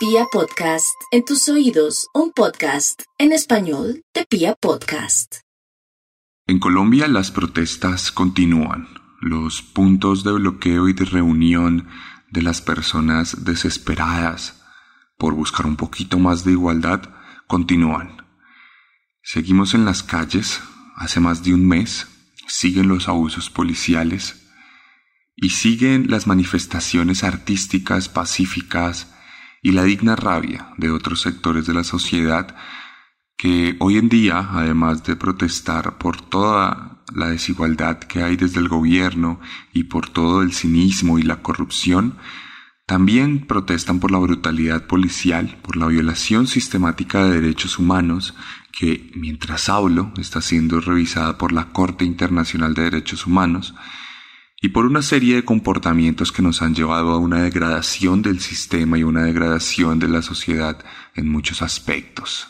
Pia Podcast, en tus oídos, un podcast en español de Pia Podcast. En Colombia las protestas continúan. Los puntos de bloqueo y de reunión de las personas desesperadas por buscar un poquito más de igualdad continúan. Seguimos en las calles hace más de un mes, siguen los abusos policiales y siguen las manifestaciones artísticas pacíficas y la digna rabia de otros sectores de la sociedad que hoy en día, además de protestar por toda la desigualdad que hay desde el gobierno y por todo el cinismo y la corrupción, también protestan por la brutalidad policial, por la violación sistemática de derechos humanos que, mientras hablo, está siendo revisada por la Corte Internacional de Derechos Humanos, y por una serie de comportamientos que nos han llevado a una degradación del sistema y una degradación de la sociedad en muchos aspectos.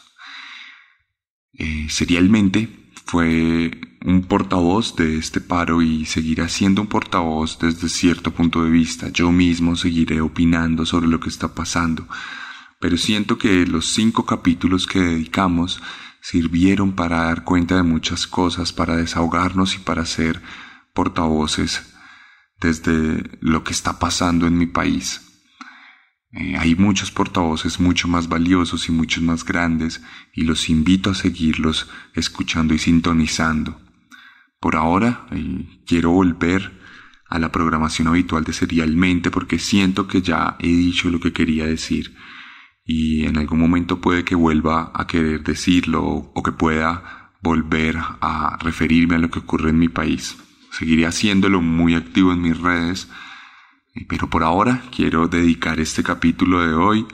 Eh, serialmente fue un portavoz de este paro y seguirá siendo un portavoz desde cierto punto de vista. Yo mismo seguiré opinando sobre lo que está pasando, pero siento que los cinco capítulos que dedicamos sirvieron para dar cuenta de muchas cosas, para desahogarnos y para ser portavoces desde lo que está pasando en mi país. Eh, hay muchos portavoces mucho más valiosos y muchos más grandes y los invito a seguirlos escuchando y sintonizando. Por ahora eh, quiero volver a la programación habitual de Serialmente porque siento que ya he dicho lo que quería decir y en algún momento puede que vuelva a querer decirlo o que pueda volver a referirme a lo que ocurre en mi país seguiré haciéndolo muy activo en mis redes, eh, pero por ahora quiero dedicar este capítulo de hoy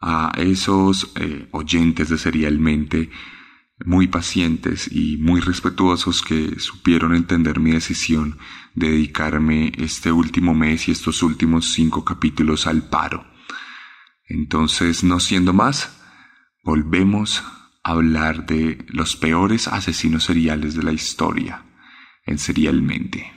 a esos eh, oyentes de Serialmente muy pacientes y muy respetuosos que supieron entender mi decisión de dedicarme este último mes y estos últimos cinco capítulos al paro. Entonces, no siendo más, volvemos a hablar de los peores asesinos seriales de la historia en Serialmente.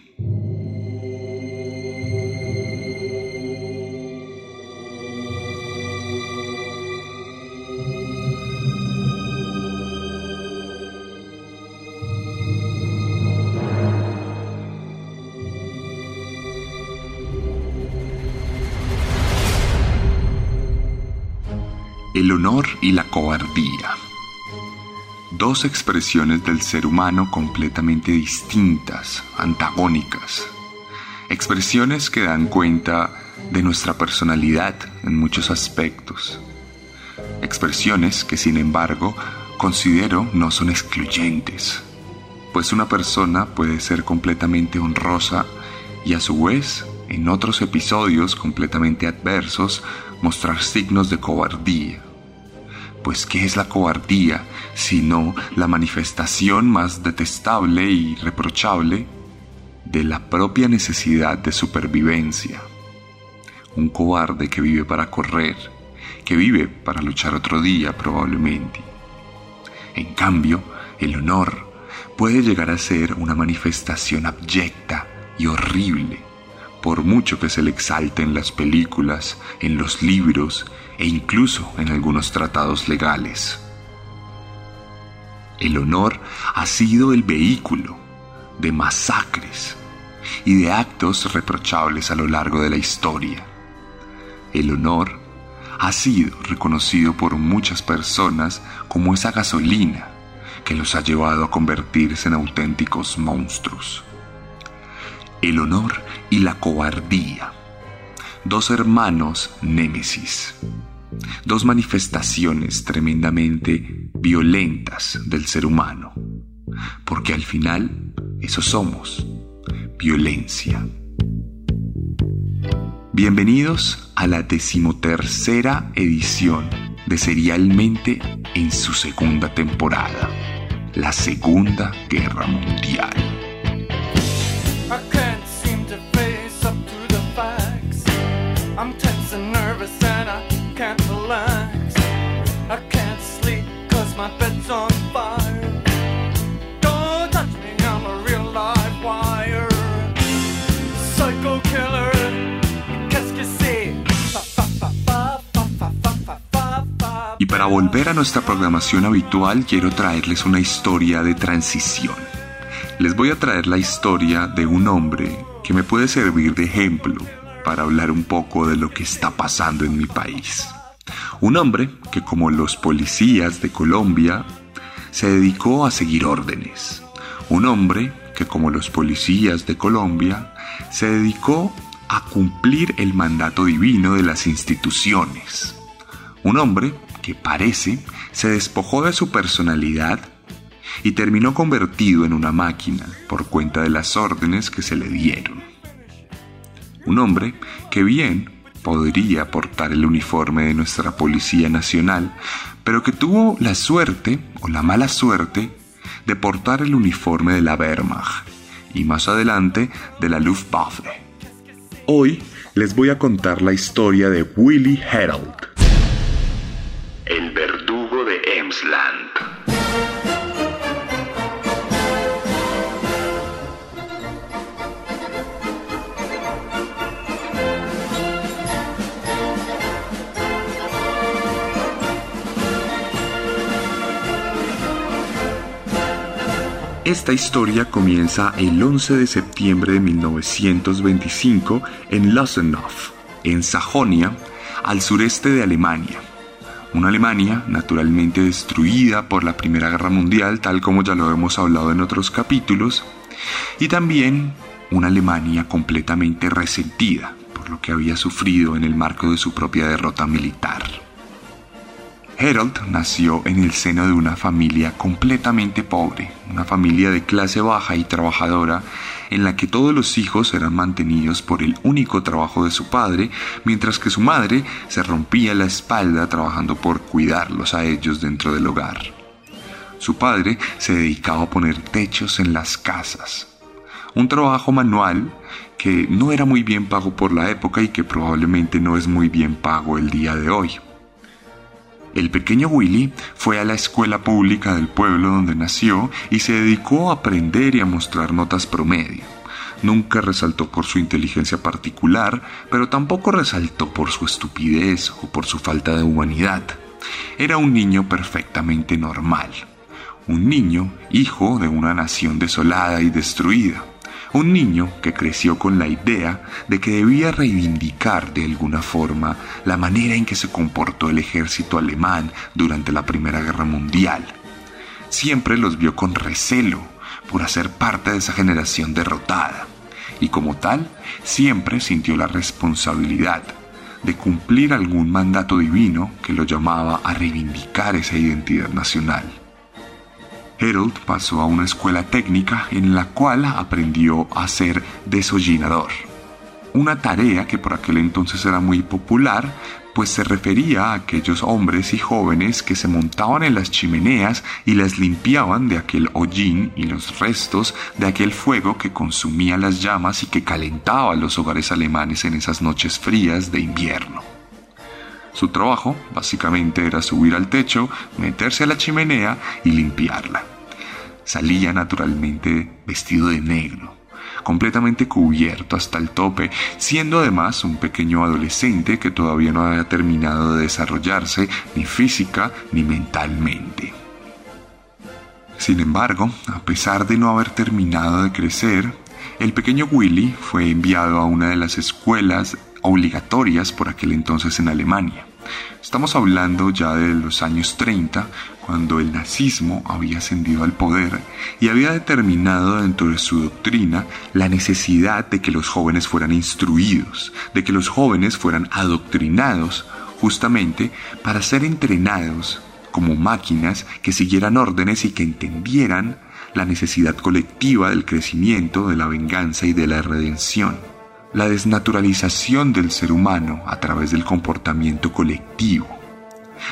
El honor y la cobardía dos expresiones del ser humano completamente distintas, antagónicas. Expresiones que dan cuenta de nuestra personalidad en muchos aspectos. Expresiones que sin embargo considero no son excluyentes, pues una persona puede ser completamente honrosa y a su vez, en otros episodios completamente adversos, mostrar signos de cobardía pues ¿qué es la cobardía sino la manifestación más detestable y reprochable de la propia necesidad de supervivencia? Un cobarde que vive para correr, que vive para luchar otro día probablemente. En cambio, el honor puede llegar a ser una manifestación abyecta y horrible, por mucho que se le exalte en las películas, en los libros e incluso en algunos tratados legales. El honor ha sido el vehículo de masacres y de actos reprochables a lo largo de la historia. El honor ha sido reconocido por muchas personas como esa gasolina que los ha llevado a convertirse en auténticos monstruos. El honor y la cobardía dos hermanos némesis, dos manifestaciones tremendamente violentas del ser humano, porque al final eso somos, violencia. Bienvenidos a la decimotercera edición de Serialmente en su segunda temporada, la Segunda Guerra Mundial. Para volver a nuestra programación habitual quiero traerles una historia de transición. Les voy a traer la historia de un hombre que me puede servir de ejemplo para hablar un poco de lo que está pasando en mi país. Un hombre que como los policías de Colombia se dedicó a seguir órdenes. Un hombre que como los policías de Colombia se dedicó a cumplir el mandato divino de las instituciones. Un hombre que parece se despojó de su personalidad y terminó convertido en una máquina por cuenta de las órdenes que se le dieron. Un hombre que bien podría portar el uniforme de nuestra Policía Nacional, pero que tuvo la suerte o la mala suerte de portar el uniforme de la Wehrmacht y más adelante de la Luftwaffe. Hoy les voy a contar la historia de Willy Herold, Esta historia comienza el 11 de septiembre de 1925 en Lusenhof, en Sajonia, al sureste de Alemania. Una Alemania naturalmente destruida por la Primera Guerra Mundial, tal como ya lo hemos hablado en otros capítulos, y también una Alemania completamente resentida por lo que había sufrido en el marco de su propia derrota militar. Harold nació en el seno de una familia completamente pobre, una familia de clase baja y trabajadora, en la que todos los hijos eran mantenidos por el único trabajo de su padre, mientras que su madre se rompía la espalda trabajando por cuidarlos a ellos dentro del hogar. Su padre se dedicaba a poner techos en las casas, un trabajo manual que no era muy bien pago por la época y que probablemente no es muy bien pago el día de hoy. El pequeño Willy fue a la escuela pública del pueblo donde nació y se dedicó a aprender y a mostrar notas promedio. Nunca resaltó por su inteligencia particular, pero tampoco resaltó por su estupidez o por su falta de humanidad. Era un niño perfectamente normal. Un niño hijo de una nación desolada y destruida. Un niño que creció con la idea de que debía reivindicar de alguna forma la manera en que se comportó el ejército alemán durante la Primera Guerra Mundial. Siempre los vio con recelo por hacer parte de esa generación derrotada y como tal siempre sintió la responsabilidad de cumplir algún mandato divino que lo llamaba a reivindicar esa identidad nacional. Harold pasó a una escuela técnica en la cual aprendió a ser desollinador. Una tarea que por aquel entonces era muy popular, pues se refería a aquellos hombres y jóvenes que se montaban en las chimeneas y las limpiaban de aquel hollín y los restos de aquel fuego que consumía las llamas y que calentaba los hogares alemanes en esas noches frías de invierno. Su trabajo, básicamente, era subir al techo, meterse a la chimenea y limpiarla. Salía naturalmente vestido de negro, completamente cubierto hasta el tope, siendo además un pequeño adolescente que todavía no había terminado de desarrollarse ni física ni mentalmente. Sin embargo, a pesar de no haber terminado de crecer, el pequeño Willy fue enviado a una de las escuelas obligatorias por aquel entonces en Alemania. Estamos hablando ya de los años 30, cuando el nazismo había ascendido al poder y había determinado dentro de su doctrina la necesidad de que los jóvenes fueran instruidos, de que los jóvenes fueran adoctrinados justamente para ser entrenados como máquinas que siguieran órdenes y que entendieran la necesidad colectiva del crecimiento, de la venganza y de la redención la desnaturalización del ser humano a través del comportamiento colectivo,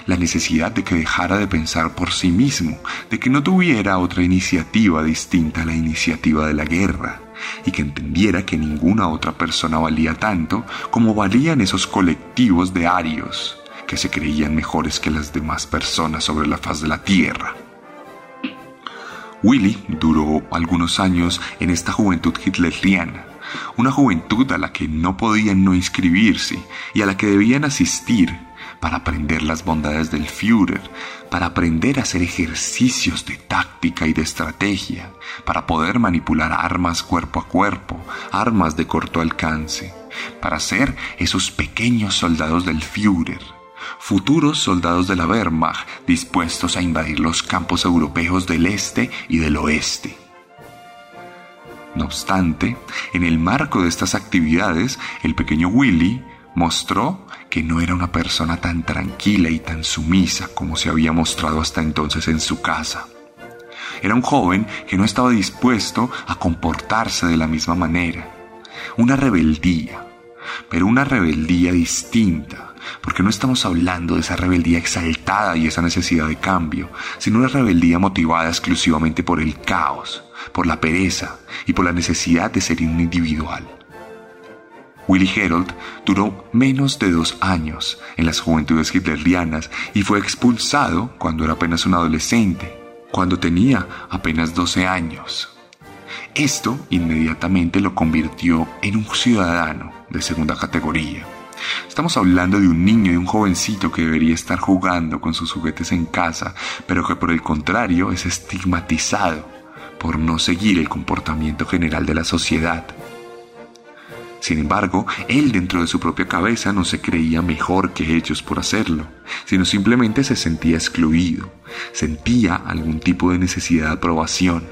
la necesidad de que dejara de pensar por sí mismo, de que no tuviera otra iniciativa distinta a la iniciativa de la guerra, y que entendiera que ninguna otra persona valía tanto como valían esos colectivos de arios que se creían mejores que las demás personas sobre la faz de la tierra. Willy duró algunos años en esta juventud hitleriana, una juventud a la que no podían no inscribirse y a la que debían asistir, para aprender las bondades del Führer, para aprender a hacer ejercicios de táctica y de estrategia, para poder manipular armas cuerpo a cuerpo, armas de corto alcance, para ser esos pequeños soldados del Führer, futuros soldados de la Wehrmacht dispuestos a invadir los campos europeos del este y del oeste. No obstante, en el marco de estas actividades, el pequeño Willy mostró que no era una persona tan tranquila y tan sumisa como se había mostrado hasta entonces en su casa. Era un joven que no estaba dispuesto a comportarse de la misma manera. Una rebeldía, pero una rebeldía distinta, porque no estamos hablando de esa rebeldía exaltada y esa necesidad de cambio, sino una rebeldía motivada exclusivamente por el caos, por la pereza y por la necesidad de ser un individual. Willy Herold duró menos de dos años en las juventudes hitlerianas y fue expulsado cuando era apenas un adolescente, cuando tenía apenas 12 años. Esto inmediatamente lo convirtió en un ciudadano de segunda categoría. Estamos hablando de un niño y un jovencito que debería estar jugando con sus juguetes en casa, pero que por el contrario es estigmatizado por no seguir el comportamiento general de la sociedad. Sin embargo, él dentro de su propia cabeza no se creía mejor que ellos por hacerlo, sino simplemente se sentía excluido, sentía algún tipo de necesidad de aprobación.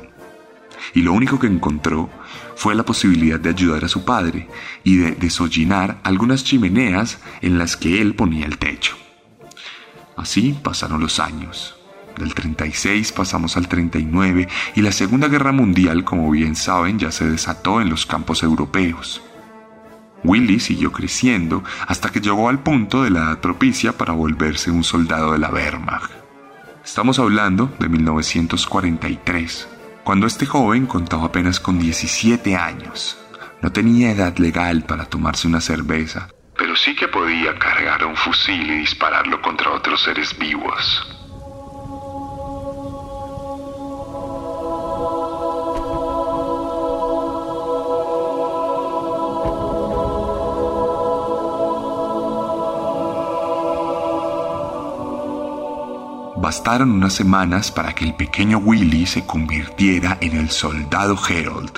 Y lo único que encontró fue la posibilidad de ayudar a su padre y de desollinar algunas chimeneas en las que él ponía el techo. Así pasaron los años. Del 36 pasamos al 39 y la Segunda Guerra Mundial, como bien saben, ya se desató en los campos europeos. Willy siguió creciendo hasta que llegó al punto de la edad propicia para volverse un soldado de la Wehrmacht. Estamos hablando de 1943, cuando este joven contaba apenas con 17 años. No tenía edad legal para tomarse una cerveza, pero sí que podía cargar un fusil y dispararlo contra otros seres vivos. Bastaron unas semanas para que el pequeño Willy se convirtiera en el soldado Harold,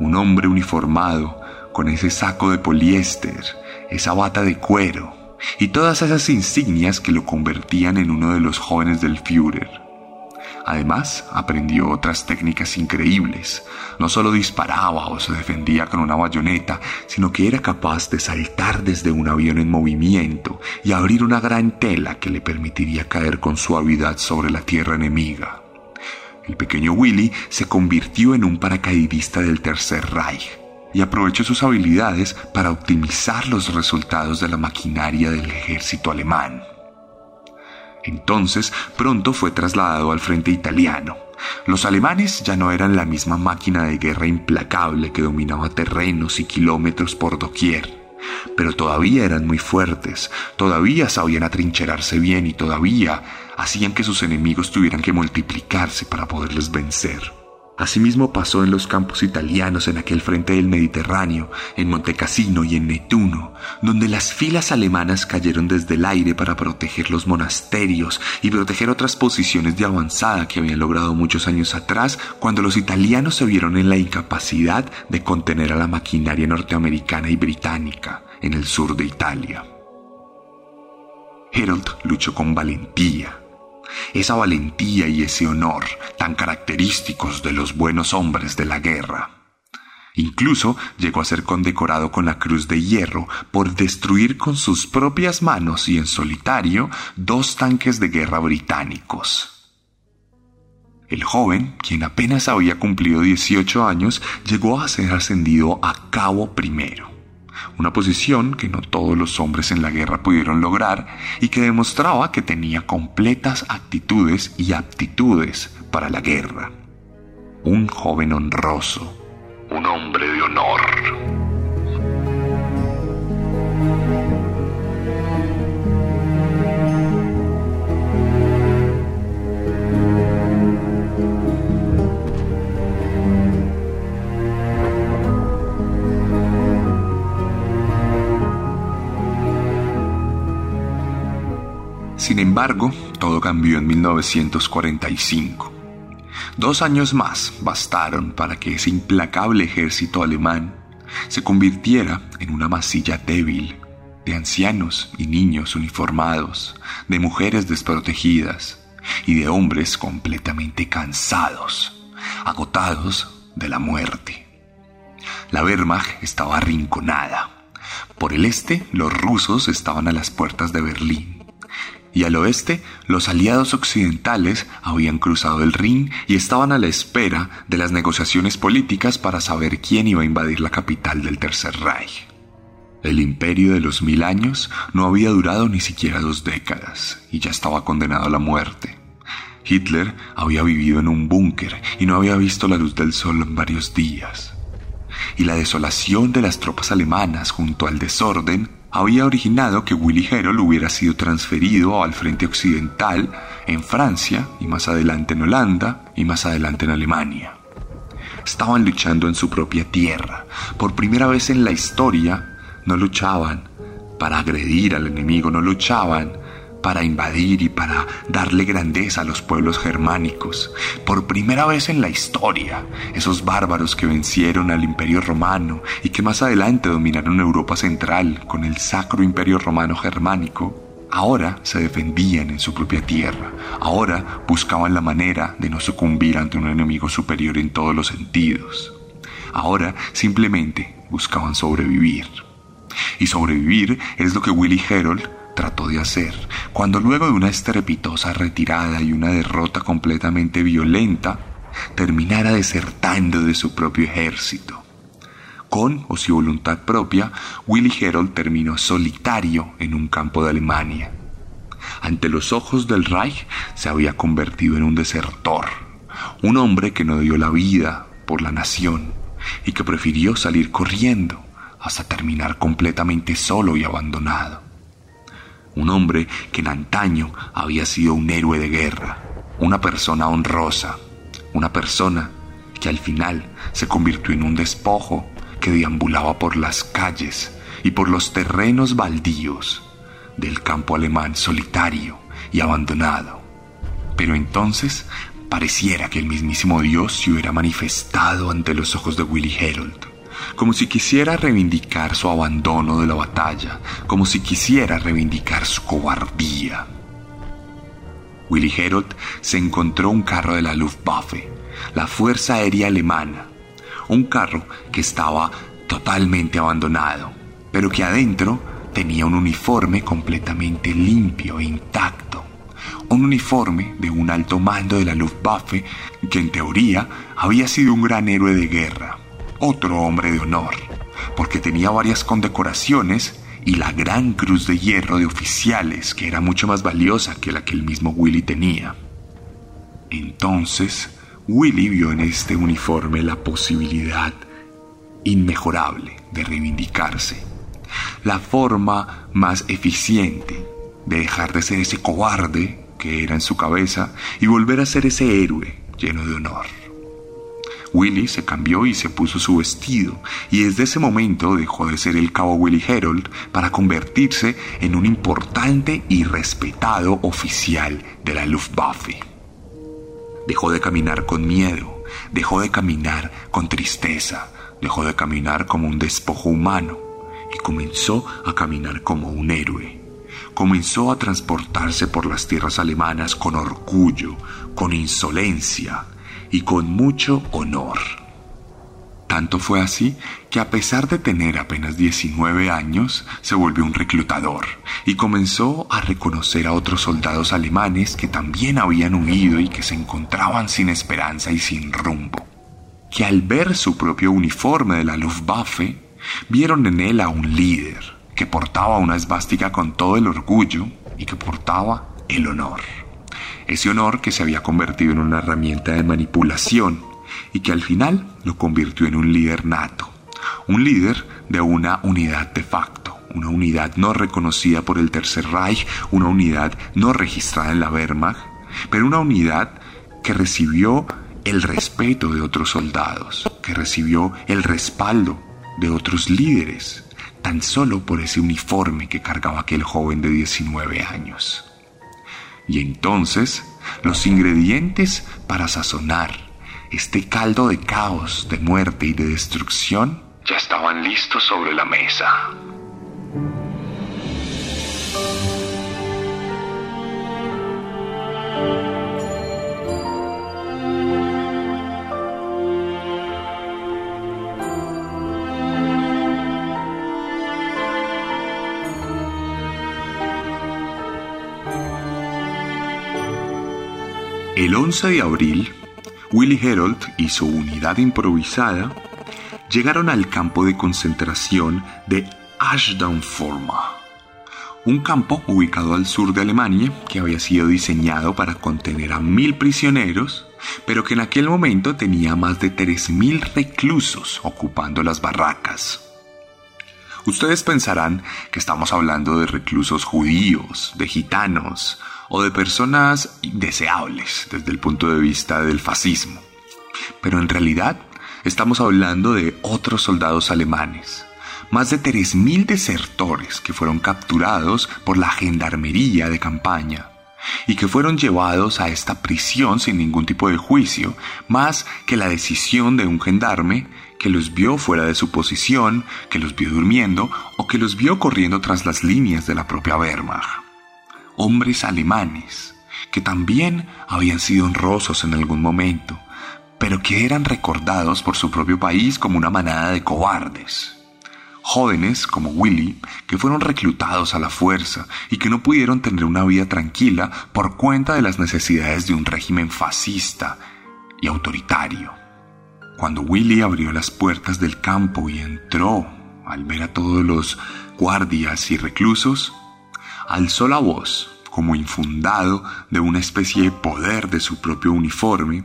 un hombre uniformado con ese saco de poliéster, esa bata de cuero y todas esas insignias que lo convertían en uno de los jóvenes del Führer. Además, aprendió otras técnicas increíbles. No solo disparaba o se defendía con una bayoneta, sino que era capaz de saltar desde un avión en movimiento y abrir una gran tela que le permitiría caer con suavidad sobre la tierra enemiga. El pequeño Willy se convirtió en un paracaidista del Tercer Reich y aprovechó sus habilidades para optimizar los resultados de la maquinaria del ejército alemán. Entonces pronto fue trasladado al frente italiano. Los alemanes ya no eran la misma máquina de guerra implacable que dominaba terrenos y kilómetros por doquier, pero todavía eran muy fuertes, todavía sabían atrincherarse bien y todavía hacían que sus enemigos tuvieran que multiplicarse para poderles vencer. Asimismo pasó en los campos italianos en aquel frente del Mediterráneo, en Montecassino y en Netuno, donde las filas alemanas cayeron desde el aire para proteger los monasterios y proteger otras posiciones de avanzada que habían logrado muchos años atrás cuando los italianos se vieron en la incapacidad de contener a la maquinaria norteamericana y británica en el sur de Italia. Harold luchó con valentía, esa valentía y ese honor tan característicos de los buenos hombres de la guerra. Incluso llegó a ser condecorado con la Cruz de Hierro por destruir con sus propias manos y en solitario dos tanques de guerra británicos. El joven, quien apenas había cumplido 18 años, llegó a ser ascendido a cabo primero una posición que no todos los hombres en la guerra pudieron lograr y que demostraba que tenía completas actitudes y aptitudes para la guerra. Un joven honroso, un hombre de honor. Sin embargo, todo cambió en 1945. Dos años más bastaron para que ese implacable ejército alemán se convirtiera en una masilla débil de ancianos y niños uniformados, de mujeres desprotegidas y de hombres completamente cansados, agotados de la muerte. La Wehrmacht estaba arrinconada. Por el este, los rusos estaban a las puertas de Berlín. Y al oeste, los aliados occidentales habían cruzado el Rin y estaban a la espera de las negociaciones políticas para saber quién iba a invadir la capital del Tercer Reich. El imperio de los mil años no había durado ni siquiera dos décadas y ya estaba condenado a la muerte. Hitler había vivido en un búnker y no había visto la luz del sol en varios días. Y la desolación de las tropas alemanas junto al desorden había originado que Willy Herold hubiera sido transferido al frente occidental en Francia y más adelante en Holanda y más adelante en Alemania. Estaban luchando en su propia tierra. Por primera vez en la historia, no luchaban para agredir al enemigo, no luchaban para invadir y para darle grandeza a los pueblos germánicos. Por primera vez en la historia, esos bárbaros que vencieron al imperio romano y que más adelante dominaron Europa central con el sacro imperio romano germánico, ahora se defendían en su propia tierra, ahora buscaban la manera de no sucumbir ante un enemigo superior en todos los sentidos, ahora simplemente buscaban sobrevivir. Y sobrevivir es lo que Willy Herold trató de hacer, cuando luego de una estrepitosa retirada y una derrota completamente violenta, terminara desertando de su propio ejército. Con o sin voluntad propia, Willy Herold terminó solitario en un campo de Alemania. Ante los ojos del Reich se había convertido en un desertor, un hombre que no dio la vida por la nación y que prefirió salir corriendo hasta terminar completamente solo y abandonado. Un hombre que en antaño había sido un héroe de guerra, una persona honrosa, una persona que al final se convirtió en un despojo que deambulaba por las calles y por los terrenos baldíos del campo alemán solitario y abandonado. Pero entonces pareciera que el mismísimo Dios se hubiera manifestado ante los ojos de Willy Herold como si quisiera reivindicar su abandono de la batalla, como si quisiera reivindicar su cobardía. Willy Herold se encontró un carro de la Luftwaffe, la Fuerza Aérea Alemana, un carro que estaba totalmente abandonado, pero que adentro tenía un uniforme completamente limpio e intacto. Un uniforme de un alto mando de la Luftwaffe que en teoría había sido un gran héroe de guerra, otro hombre de honor, porque tenía varias condecoraciones y la gran cruz de hierro de oficiales, que era mucho más valiosa que la que el mismo Willy tenía. Entonces, Willy vio en este uniforme la posibilidad inmejorable de reivindicarse, la forma más eficiente de dejar de ser ese cobarde que era en su cabeza y volver a ser ese héroe lleno de honor. Willy se cambió y se puso su vestido, y desde ese momento dejó de ser el cabo Willy Herold para convertirse en un importante y respetado oficial de la Luftwaffe. Dejó de caminar con miedo, dejó de caminar con tristeza, dejó de caminar como un despojo humano y comenzó a caminar como un héroe. Comenzó a transportarse por las tierras alemanas con orgullo, con insolencia, y con mucho honor. Tanto fue así que a pesar de tener apenas 19 años, se volvió un reclutador y comenzó a reconocer a otros soldados alemanes que también habían huido y que se encontraban sin esperanza y sin rumbo. Que al ver su propio uniforme de la Luftwaffe, vieron en él a un líder que portaba una esvástica con todo el orgullo y que portaba el honor ese honor que se había convertido en una herramienta de manipulación y que al final lo convirtió en un líder nato, un líder de una unidad de facto, una unidad no reconocida por el Tercer Reich, una unidad no registrada en la Wehrmacht, pero una unidad que recibió el respeto de otros soldados, que recibió el respaldo de otros líderes, tan solo por ese uniforme que cargaba aquel joven de 19 años. Y entonces los ingredientes para sazonar este caldo de caos, de muerte y de destrucción ya estaban listos sobre la mesa. El 11 de abril, Willie Herold y su unidad improvisada llegaron al campo de concentración de Ashdown-Forma, un campo ubicado al sur de Alemania que había sido diseñado para contener a mil prisioneros, pero que en aquel momento tenía más de 3.000 reclusos ocupando las barracas. Ustedes pensarán que estamos hablando de reclusos judíos, de gitanos, o de personas indeseables desde el punto de vista del fascismo. Pero en realidad estamos hablando de otros soldados alemanes, más de 3.000 desertores que fueron capturados por la gendarmería de campaña y que fueron llevados a esta prisión sin ningún tipo de juicio, más que la decisión de un gendarme que los vio fuera de su posición, que los vio durmiendo o que los vio corriendo tras las líneas de la propia Wehrmacht hombres alemanes que también habían sido honrosos en algún momento, pero que eran recordados por su propio país como una manada de cobardes. Jóvenes como Willy, que fueron reclutados a la fuerza y que no pudieron tener una vida tranquila por cuenta de las necesidades de un régimen fascista y autoritario. Cuando Willy abrió las puertas del campo y entró al ver a todos los guardias y reclusos, alzó la voz como infundado de una especie de poder de su propio uniforme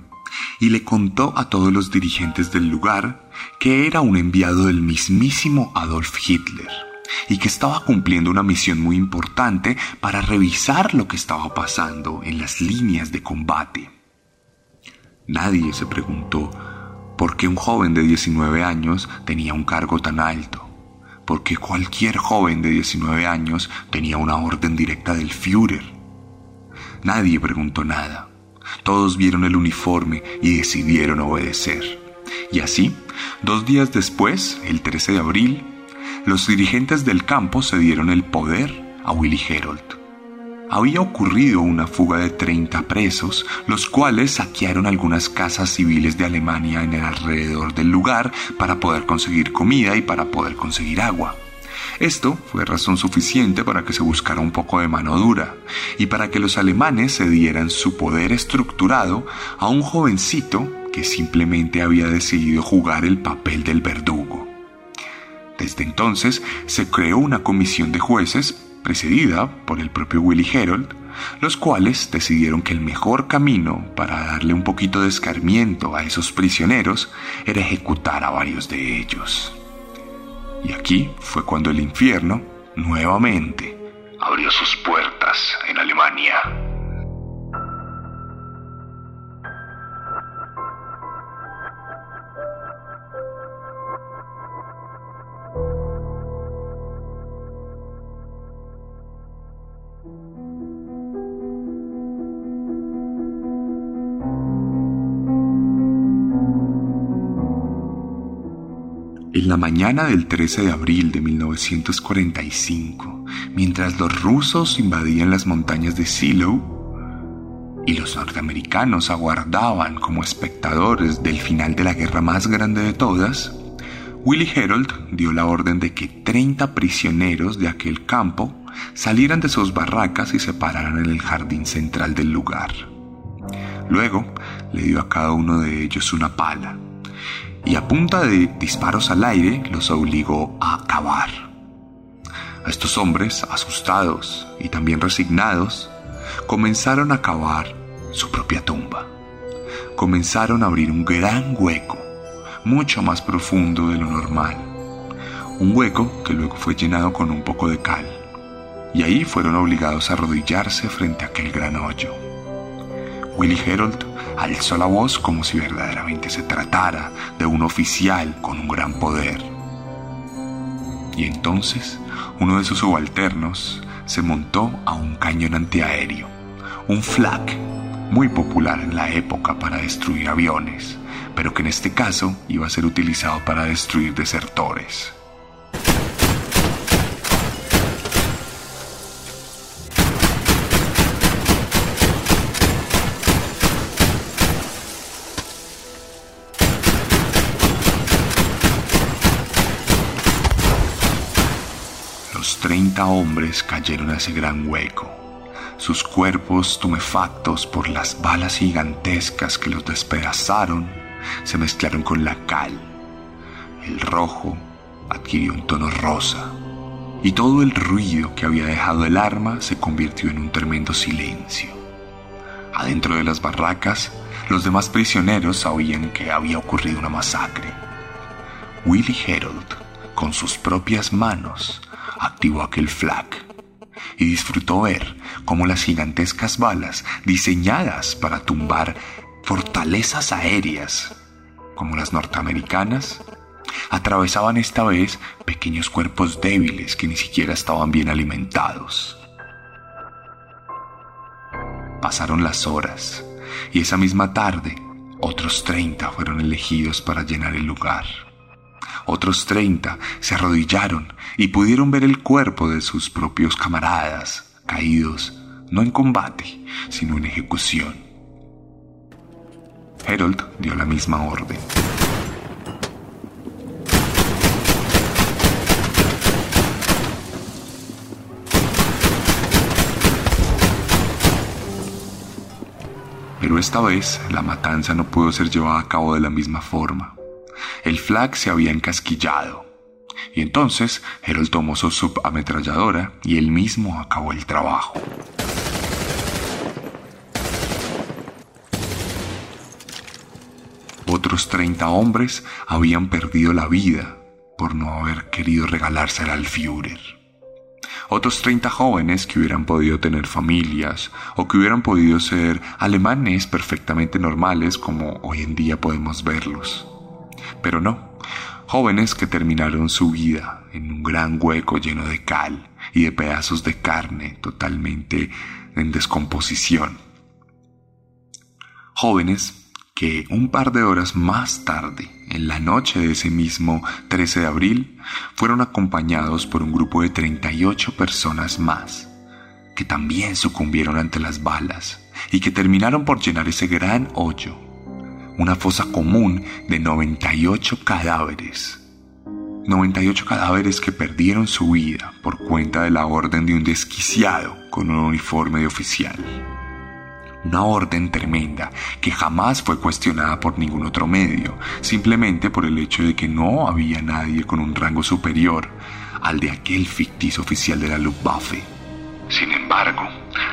y le contó a todos los dirigentes del lugar que era un enviado del mismísimo Adolf Hitler y que estaba cumpliendo una misión muy importante para revisar lo que estaba pasando en las líneas de combate. Nadie se preguntó por qué un joven de 19 años tenía un cargo tan alto porque cualquier joven de 19 años tenía una orden directa del Führer. Nadie preguntó nada. Todos vieron el uniforme y decidieron obedecer. Y así, dos días después, el 13 de abril, los dirigentes del campo se dieron el poder a Willy Herold había ocurrido una fuga de 30 presos, los cuales saquearon algunas casas civiles de Alemania en el alrededor del lugar para poder conseguir comida y para poder conseguir agua. Esto fue razón suficiente para que se buscara un poco de mano dura y para que los alemanes se dieran su poder estructurado a un jovencito que simplemente había decidido jugar el papel del verdugo. Desde entonces se creó una comisión de jueces precedida por el propio Willy Herold, los cuales decidieron que el mejor camino para darle un poquito de escarmiento a esos prisioneros era ejecutar a varios de ellos. Y aquí fue cuando el infierno, nuevamente, abrió sus puertas en Alemania. La mañana del 13 de abril de 1945, mientras los rusos invadían las montañas de Silo y los norteamericanos aguardaban como espectadores del final de la guerra más grande de todas, Willy Herold dio la orden de que 30 prisioneros de aquel campo salieran de sus barracas y se pararan en el jardín central del lugar. Luego le dio a cada uno de ellos una pala y a punta de disparos al aire los obligó a acabar. A estos hombres, asustados y también resignados, comenzaron a cavar su propia tumba. Comenzaron a abrir un gran hueco, mucho más profundo de lo normal. Un hueco que luego fue llenado con un poco de cal. Y ahí fueron obligados a arrodillarse frente a aquel gran hoyo. Willy Herold alzó la voz como si verdaderamente se tratara de un oficial con un gran poder. Y entonces uno de sus subalternos se montó a un cañón antiaéreo, un flak, muy popular en la época para destruir aviones, pero que en este caso iba a ser utilizado para destruir desertores. 30 hombres cayeron a ese gran hueco, sus cuerpos tumefactos por las balas gigantescas que los despedazaron se mezclaron con la cal. El rojo adquirió un tono rosa y todo el ruido que había dejado el arma se convirtió en un tremendo silencio. Adentro de las barracas, los demás prisioneros sabían que había ocurrido una masacre. Willie Herold, con sus propias manos, activó aquel flak y disfrutó ver cómo las gigantescas balas diseñadas para tumbar fortalezas aéreas, como las norteamericanas, atravesaban esta vez pequeños cuerpos débiles que ni siquiera estaban bien alimentados. Pasaron las horas y esa misma tarde otros 30 fueron elegidos para llenar el lugar. Otros 30 se arrodillaron y pudieron ver el cuerpo de sus propios camaradas caídos no en combate, sino en ejecución. Harold dio la misma orden. Pero esta vez la matanza no pudo ser llevada a cabo de la misma forma. El flag se había encasquillado. Y entonces Harold tomó su subametralladora y él mismo acabó el trabajo. Otros 30 hombres habían perdido la vida por no haber querido regalársela al Führer. Otros 30 jóvenes que hubieran podido tener familias o que hubieran podido ser alemanes perfectamente normales como hoy en día podemos verlos. Pero no, jóvenes que terminaron su vida en un gran hueco lleno de cal y de pedazos de carne totalmente en descomposición. Jóvenes que un par de horas más tarde, en la noche de ese mismo 13 de abril, fueron acompañados por un grupo de 38 personas más, que también sucumbieron ante las balas y que terminaron por llenar ese gran hoyo, una fosa común de 98 cadáveres. 98 cadáveres que perdieron su vida por cuenta de la orden de un desquiciado con un uniforme de oficial una orden tremenda que jamás fue cuestionada por ningún otro medio, simplemente por el hecho de que no había nadie con un rango superior al de aquel ficticio oficial de la Luftwaffe. Sin embargo,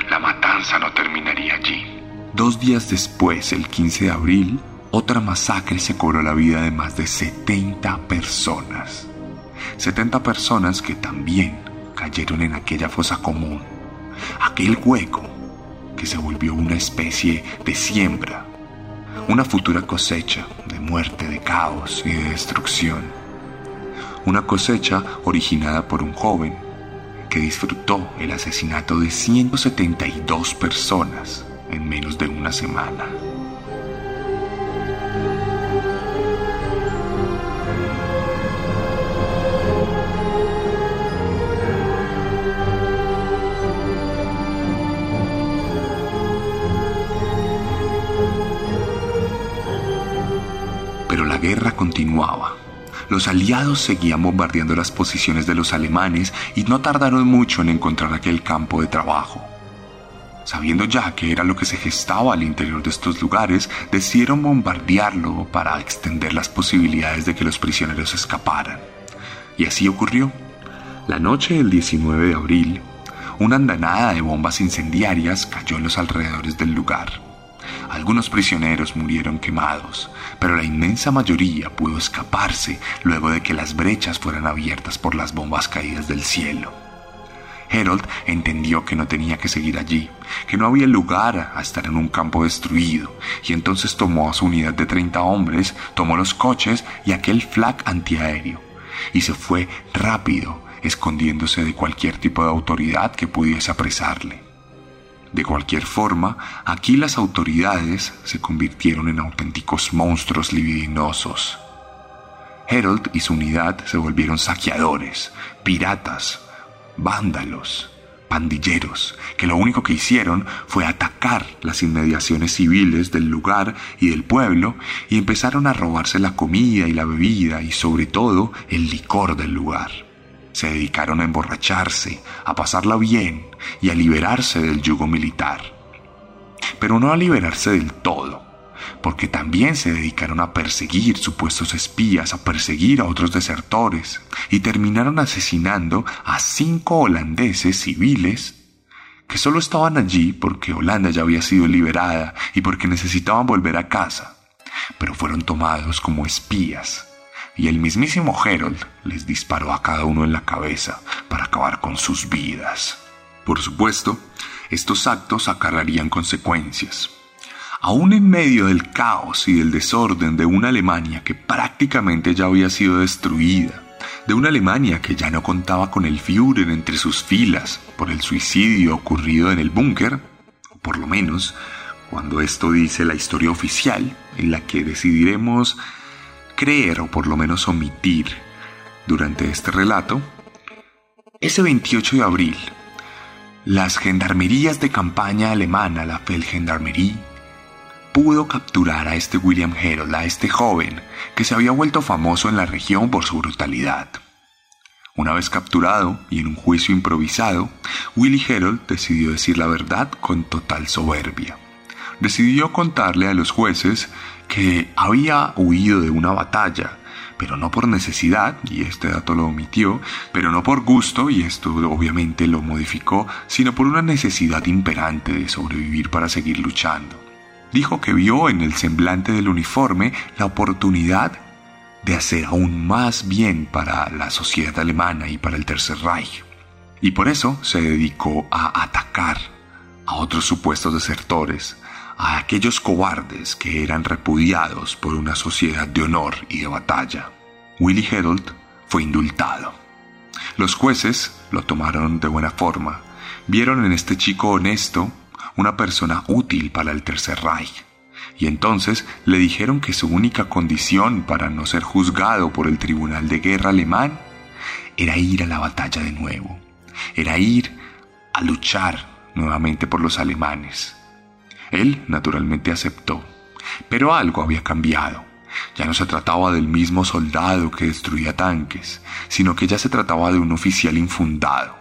la matanza no terminaría allí. Dos días después, el 15 de abril, otra masacre se cobró la vida de más de 70 personas. 70 personas que también cayeron en aquella fosa común, aquel hueco que se volvió una especie de siembra, una futura cosecha de muerte, de caos y de destrucción. Una cosecha originada por un joven que disfrutó el asesinato de 172 personas en menos de una semana. guerra continuaba. Los aliados seguían bombardeando las posiciones de los alemanes y no tardaron mucho en encontrar aquel campo de trabajo. Sabiendo ya que era lo que se gestaba al interior de estos lugares, decidieron bombardearlo para extender las posibilidades de que los prisioneros escaparan. Y así ocurrió. La noche del 19 de abril, una andanada de bombas incendiarias cayó en los alrededores del lugar. Algunos prisioneros murieron quemados, pero la inmensa mayoría pudo escaparse luego de que las brechas fueran abiertas por las bombas caídas del cielo. Harold entendió que no tenía que seguir allí, que no había lugar a estar en un campo destruido, y entonces tomó a su unidad de 30 hombres, tomó los coches y aquel flak antiaéreo, y se fue rápido, escondiéndose de cualquier tipo de autoridad que pudiese apresarle. De cualquier forma, aquí las autoridades se convirtieron en auténticos monstruos libidinosos. Harold y su unidad se volvieron saqueadores, piratas, vándalos, pandilleros, que lo único que hicieron fue atacar las inmediaciones civiles del lugar y del pueblo y empezaron a robarse la comida y la bebida y sobre todo el licor del lugar. Se dedicaron a emborracharse, a pasarla bien y a liberarse del yugo militar. Pero no a liberarse del todo, porque también se dedicaron a perseguir supuestos espías, a perseguir a otros desertores, y terminaron asesinando a cinco holandeses civiles que solo estaban allí porque Holanda ya había sido liberada y porque necesitaban volver a casa, pero fueron tomados como espías, y el mismísimo Harold les disparó a cada uno en la cabeza para acabar con sus vidas. Por supuesto, estos actos acarrarían consecuencias. Aún en medio del caos y del desorden de una Alemania que prácticamente ya había sido destruida, de una Alemania que ya no contaba con el Führer entre sus filas por el suicidio ocurrido en el búnker, o por lo menos cuando esto dice la historia oficial, en la que decidiremos creer o por lo menos omitir durante este relato, ese 28 de abril, las gendarmerías de campaña alemana, la Feldgendarmerie, pudo capturar a este William Harold, a este joven que se había vuelto famoso en la región por su brutalidad. Una vez capturado y en un juicio improvisado, Willie Harold decidió decir la verdad con total soberbia. Decidió contarle a los jueces que había huido de una batalla, pero no por necesidad, y este dato lo omitió, pero no por gusto, y esto obviamente lo modificó, sino por una necesidad imperante de sobrevivir para seguir luchando dijo que vio en el semblante del uniforme la oportunidad de hacer aún más bien para la sociedad alemana y para el Tercer Reich. Y por eso se dedicó a atacar a otros supuestos desertores, a aquellos cobardes que eran repudiados por una sociedad de honor y de batalla. Willy Herold fue indultado. Los jueces lo tomaron de buena forma, vieron en este chico honesto una persona útil para el Tercer Reich. Y entonces le dijeron que su única condición para no ser juzgado por el Tribunal de Guerra alemán era ir a la batalla de nuevo, era ir a luchar nuevamente por los alemanes. Él naturalmente aceptó, pero algo había cambiado. Ya no se trataba del mismo soldado que destruía tanques, sino que ya se trataba de un oficial infundado,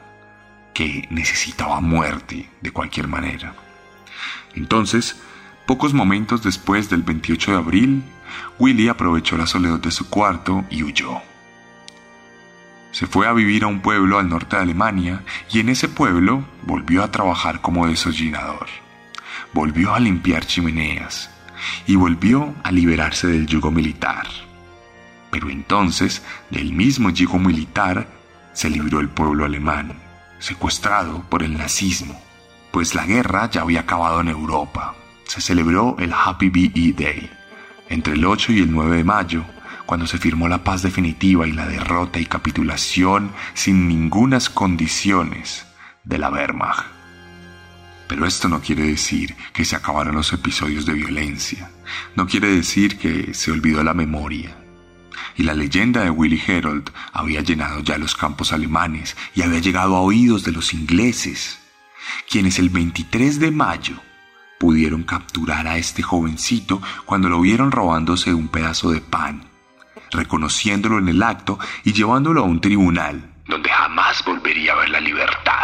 que necesitaba muerte de cualquier manera. Entonces, pocos momentos después del 28 de abril, Willy aprovechó la soledad de su cuarto y huyó. Se fue a vivir a un pueblo al norte de Alemania y en ese pueblo volvió a trabajar como desollinador. Volvió a limpiar chimeneas y volvió a liberarse del yugo militar. Pero entonces, del mismo yugo militar, se libró el pueblo alemán, secuestrado por el nazismo pues la guerra ya había acabado en Europa. Se celebró el Happy BE Day entre el 8 y el 9 de mayo, cuando se firmó la paz definitiva y la derrota y capitulación sin ningunas condiciones de la Wehrmacht. Pero esto no quiere decir que se acabaron los episodios de violencia, no quiere decir que se olvidó la memoria. Y la leyenda de Willy Herold había llenado ya los campos alemanes y había llegado a oídos de los ingleses quienes el 23 de mayo pudieron capturar a este jovencito cuando lo vieron robándose un pedazo de pan, reconociéndolo en el acto y llevándolo a un tribunal donde jamás volvería a ver la libertad.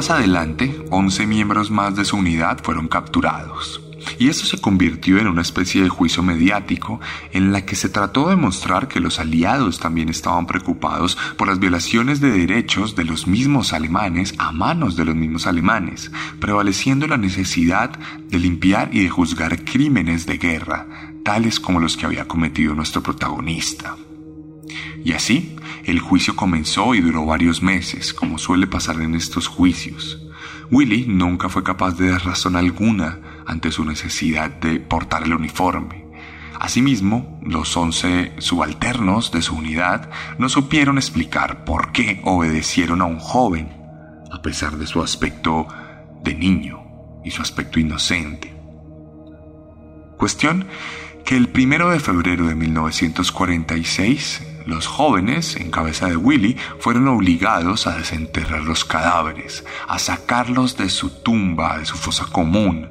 Más adelante, 11 miembros más de su unidad fueron capturados. y eso se convirtió en una especie de juicio mediático en la que se trató de mostrar que los aliados también estaban preocupados por las violaciones de derechos de los mismos alemanes a manos de los mismos alemanes, prevaleciendo la necesidad de limpiar y de juzgar crímenes de guerra, tales como los que había cometido nuestro protagonista. Y así, el juicio comenzó y duró varios meses, como suele pasar en estos juicios. Willy nunca fue capaz de dar razón alguna ante su necesidad de portar el uniforme. Asimismo, los once subalternos de su unidad no supieron explicar por qué obedecieron a un joven, a pesar de su aspecto de niño y su aspecto inocente. Cuestión que el primero de febrero de 1946 los jóvenes, en cabeza de Willy, fueron obligados a desenterrar los cadáveres, a sacarlos de su tumba, de su fosa común,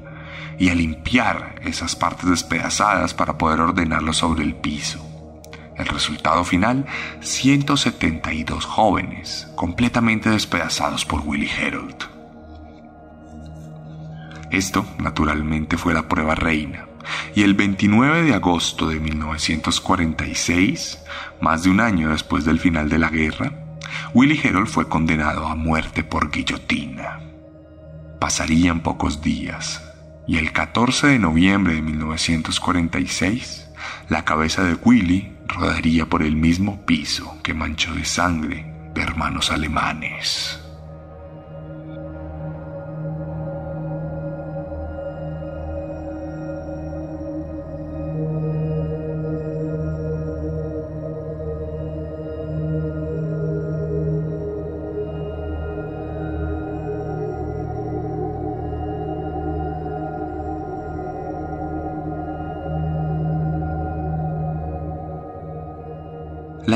y a limpiar esas partes despedazadas para poder ordenarlos sobre el piso. El resultado final, 172 jóvenes, completamente despedazados por Willy Herold. Esto, naturalmente, fue la prueba reina y el 29 de agosto de 1946, más de un año después del final de la guerra, Willy Herold fue condenado a muerte por guillotina. Pasarían pocos días, y el 14 de noviembre de 1946, la cabeza de Willy rodaría por el mismo piso que manchó de sangre de hermanos alemanes.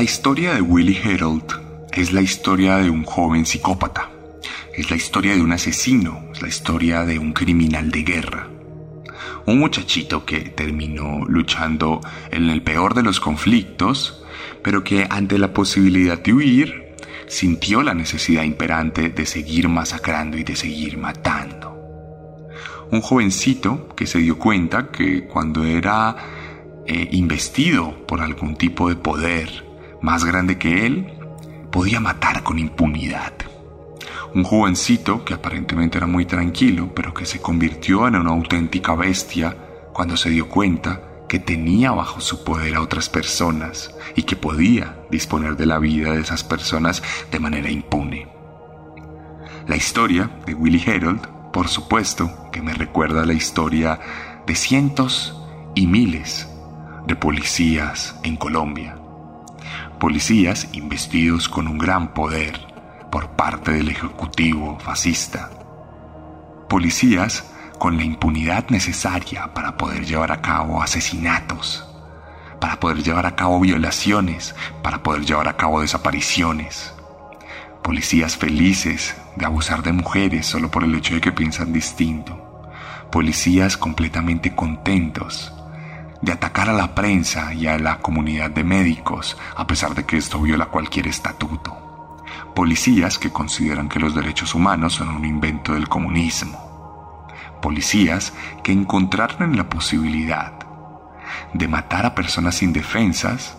Historia de Willy Herold es la historia de un joven psicópata, es la historia de un asesino, es la historia de un criminal de guerra. Un muchachito que terminó luchando en el peor de los conflictos, pero que ante la posibilidad de huir, sintió la necesidad imperante de seguir masacrando y de seguir matando. Un jovencito que se dio cuenta que cuando era eh, investido por algún tipo de poder, más grande que él, podía matar con impunidad. Un jovencito que aparentemente era muy tranquilo, pero que se convirtió en una auténtica bestia cuando se dio cuenta que tenía bajo su poder a otras personas y que podía disponer de la vida de esas personas de manera impune. La historia de Willy Herold, por supuesto, que me recuerda a la historia de cientos y miles de policías en Colombia policías investidos con un gran poder por parte del Ejecutivo fascista. Policías con la impunidad necesaria para poder llevar a cabo asesinatos, para poder llevar a cabo violaciones, para poder llevar a cabo desapariciones. Policías felices de abusar de mujeres solo por el hecho de que piensan distinto. Policías completamente contentos de atacar a la prensa y a la comunidad de médicos, a pesar de que esto viola cualquier estatuto. Policías que consideran que los derechos humanos son un invento del comunismo. Policías que encontraron en la posibilidad de matar a personas indefensas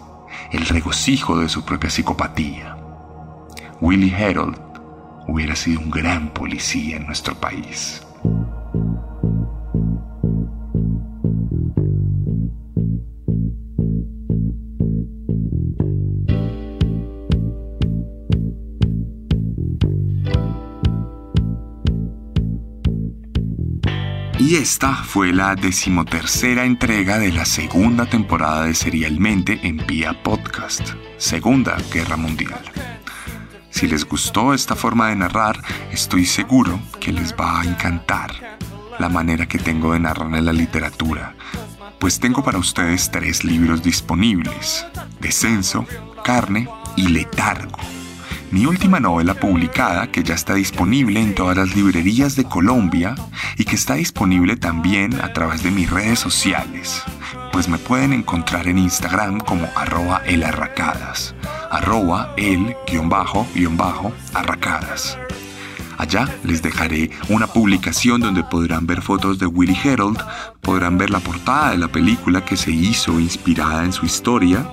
el regocijo de su propia psicopatía. Willie Herold hubiera sido un gran policía en nuestro país. Y esta fue la decimotercera entrega de la segunda temporada de Serialmente en Vía Podcast, Segunda Guerra Mundial. Si les gustó esta forma de narrar, estoy seguro que les va a encantar la manera que tengo de narrar en la literatura, pues tengo para ustedes tres libros disponibles, Descenso, Carne y Letargo mi última novela publicada que ya está disponible en todas las librerías de Colombia y que está disponible también a través de mis redes sociales, pues me pueden encontrar en Instagram como arroba elarracadas, arroba el guion bajo guion bajo arracadas. Allá les dejaré una publicación donde podrán ver fotos de Willie Herald, podrán ver la portada de la película que se hizo inspirada en su historia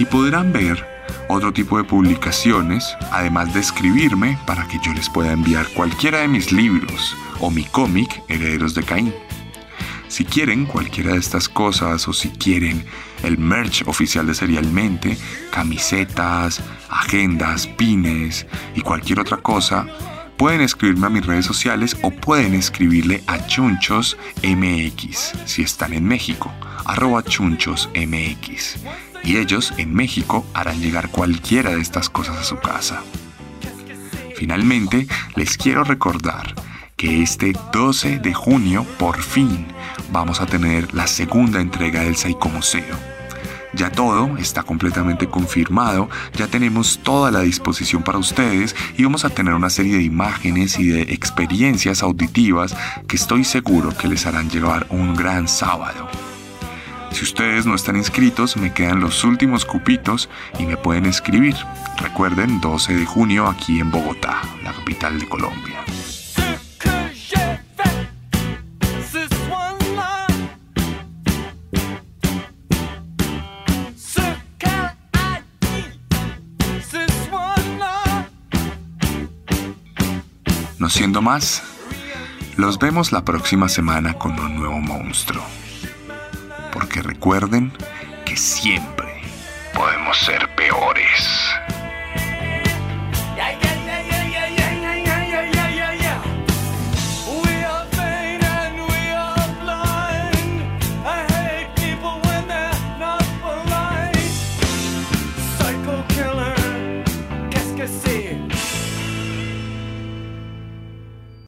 y podrán ver otro tipo de publicaciones, además de escribirme para que yo les pueda enviar cualquiera de mis libros o mi cómic Herederos de Caín. Si quieren cualquiera de estas cosas o si quieren el merch oficial de Serialmente, camisetas, agendas, pines y cualquier otra cosa, pueden escribirme a mis redes sociales o pueden escribirle a Chunchos MX si están en México, arroba Chunchos MX. Y ellos en México harán llegar cualquiera de estas cosas a su casa. Finalmente, les quiero recordar que este 12 de junio, por fin, vamos a tener la segunda entrega del Museo ya todo está completamente confirmado, ya tenemos toda la disposición para ustedes y vamos a tener una serie de imágenes y de experiencias auditivas que estoy seguro que les harán llevar un gran sábado. Si ustedes no están inscritos, me quedan los últimos cupitos y me pueden escribir. Recuerden, 12 de junio aquí en Bogotá, la capital de Colombia. No siendo más, los vemos la próxima semana con un nuevo monstruo. Porque recuerden que siempre podemos ser peores.